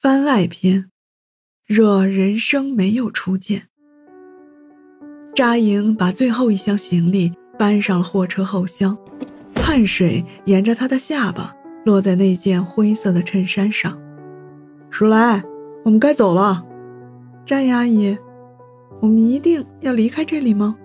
番外篇：若人生没有初见。扎营把最后一箱行李搬上了货车后厢，汗水沿着他的下巴落在那件灰色的衬衫上。鼠来，我们该走了。詹阿姨，我们一定要离开这里吗？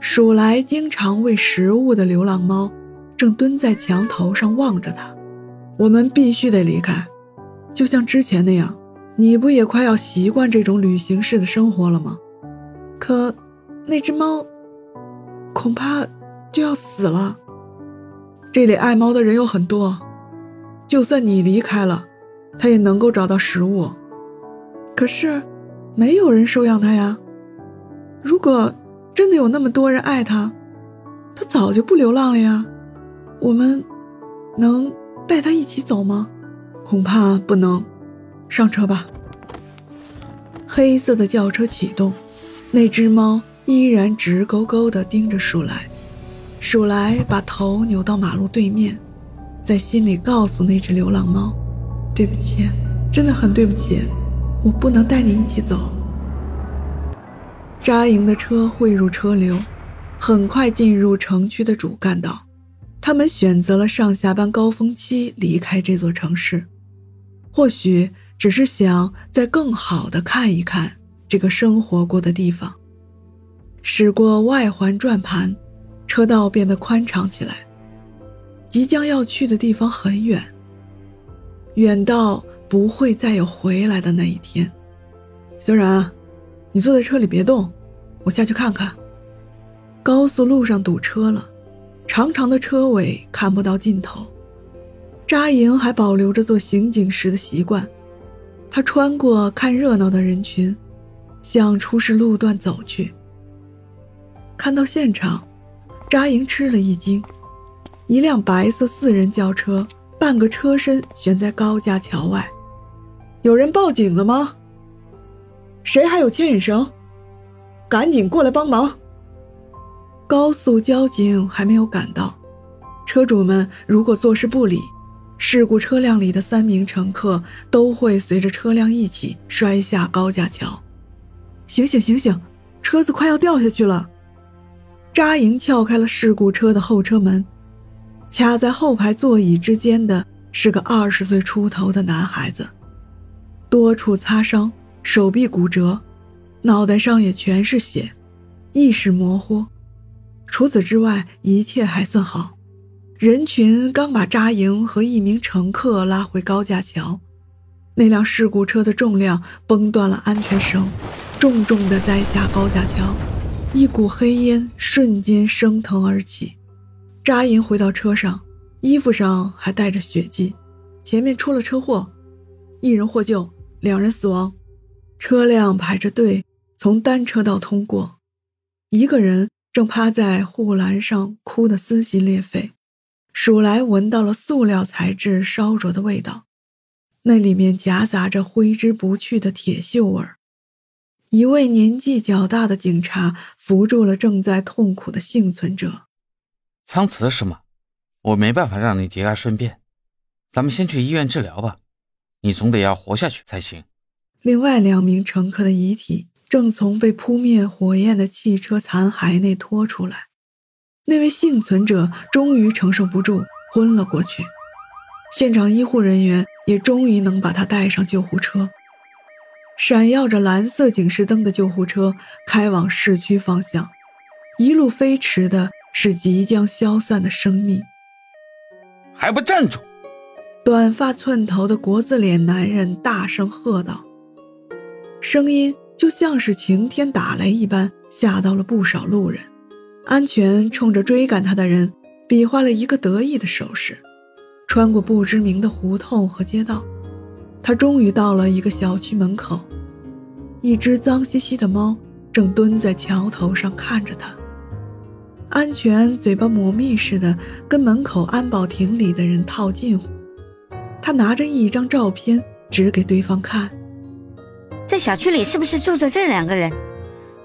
鼠来经常喂食物的流浪猫正蹲在墙头上望着他。我们必须得离开。就像之前那样，你不也快要习惯这种旅行式的生活了吗？可，那只猫，恐怕就要死了。这里爱猫的人有很多，就算你离开了，它也能够找到食物。可是，没有人收养它呀。如果真的有那么多人爱它，它早就不流浪了呀。我们，能带它一起走吗？恐怕不能，上车吧。黑色的轿车启动，那只猫依然直勾勾地盯着鼠来。鼠来把头扭到马路对面，在心里告诉那只流浪猫：“对不起，真的很对不起，我不能带你一起走。”扎营的车汇入车流，很快进入城区的主干道。他们选择了上下班高峰期离开这座城市。或许只是想再更好的看一看这个生活过的地方。驶过外环转盘，车道变得宽敞起来。即将要去的地方很远，远到不会再有回来的那一天。小冉，你坐在车里别动，我下去看看。高速路上堵车了，长长的车尾看不到尽头。扎营还保留着做刑警时的习惯，他穿过看热闹的人群，向出事路段走去。看到现场，扎营吃了一惊：一辆白色四人轿车，半个车身悬在高架桥外。有人报警了吗？谁还有牵引绳？赶紧过来帮忙！高速交警还没有赶到，车主们如果坐视不理。事故车辆里的三名乘客都会随着车辆一起摔下高架桥。醒醒醒醒，车子快要掉下去了！扎营撬开了事故车的后车门，卡在后排座椅之间的是个二十岁出头的男孩子，多处擦伤，手臂骨折，脑袋上也全是血，意识模糊。除此之外，一切还算好。人群刚把扎营和一名乘客拉回高架桥，那辆事故车的重量崩断了安全绳，重重地栽下高架桥，一股黑烟瞬间升腾而起。扎营回到车上，衣服上还带着血迹，前面出了车祸，一人获救，两人死亡。车辆排着队从单车道通过，一个人正趴在护栏上哭得撕心裂肺。鼠来闻到了塑料材质烧灼的味道，那里面夹杂着挥之不去的铁锈味儿。一位年纪较大的警察扶住了正在痛苦的幸存者。苍瓷是吗？我没办法让你节哀顺变，咱们先去医院治疗吧。你总得要活下去才行。另外两名乘客的遗体正从被扑灭火焰的汽车残骸内拖出来。那位幸存者终于承受不住，昏了过去。现场医护人员也终于能把他带上救护车。闪耀着蓝色警示灯的救护车开往市区方向，一路飞驰的是即将消散的生命。还不站住！短发寸头的国字脸男人大声喝道，声音就像是晴天打雷一般，吓到了不少路人。安全冲着追赶他的人比划了一个得意的手势，穿过不知名的胡同和街道，他终于到了一个小区门口，一只脏兮兮的猫正蹲在桥头上看着他。安全嘴巴抹蜜似的跟门口安保亭里的人套近乎，他拿着一张照片指给对方看：“这小区里是不是住着这两个人？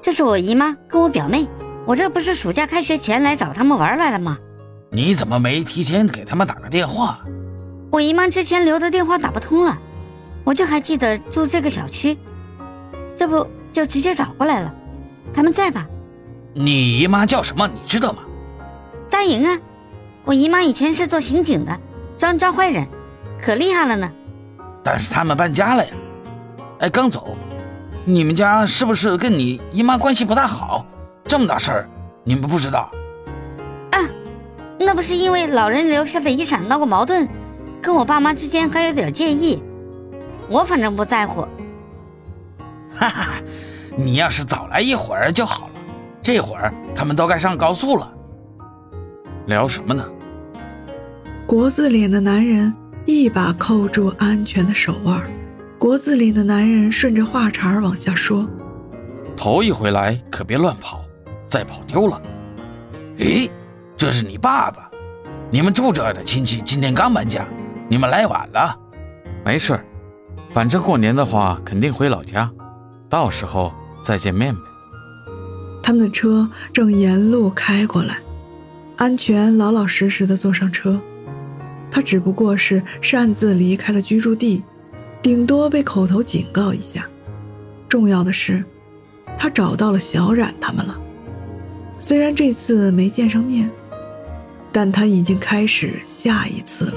这是我姨妈跟我表妹，我这不是暑假开学前来找他们玩来了吗？你怎么没提前给他们打个电话？我姨妈之前留的电话打不通了，我就还记得住这个小区，这不就直接找过来了。他们在吧？”你姨妈叫什么？你知道吗？张莹啊，我姨妈以前是做刑警的，专抓坏人，可厉害了呢。但是他们搬家了呀。哎，刚走。你们家是不是跟你姨妈关系不大好？这么大事儿，你们不知道？啊，那不是因为老人留下的遗产闹过矛盾，跟我爸妈之间还有点介意。我反正不在乎。哈哈，你要是早来一会儿就好了。这会儿他们都该上高速了，聊什么呢？国字脸的男人一把扣住安全的手腕，国字脸的男人顺着话茬往下说：“头一回来可别乱跑，再跑丢了。诶，这是你爸爸，你们住这儿的亲戚今天刚搬家，你们来晚了。没事反正过年的话肯定回老家，到时候再见面呗。”他们的车正沿路开过来，安全老老实实的坐上车。他只不过是擅自离开了居住地，顶多被口头警告一下。重要的是，他找到了小冉他们了。虽然这次没见上面，但他已经开始下一次了。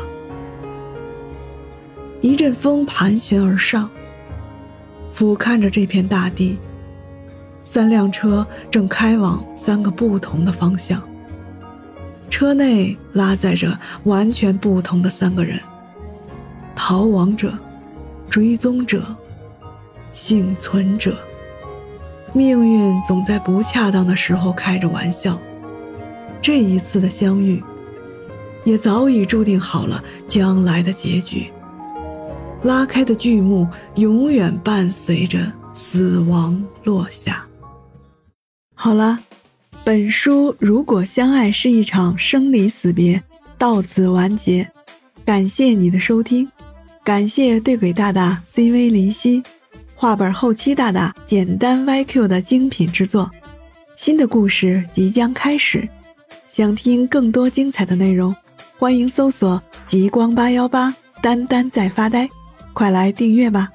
一阵风盘旋而上，俯瞰着这片大地。三辆车正开往三个不同的方向，车内拉载着完全不同的三个人：逃亡者、追踪者、幸存者。命运总在不恰当的时候开着玩笑，这一次的相遇，也早已注定好了将来的结局。拉开的剧幕永远伴随着死亡落下。好了，本书如果相爱是一场生离死别，到此完结。感谢你的收听，感谢对鬼大大 CV 林夕，画本后期大大简单 YQ 的精品之作。新的故事即将开始，想听更多精彩的内容，欢迎搜索极光八幺八，丹丹在发呆，快来订阅吧。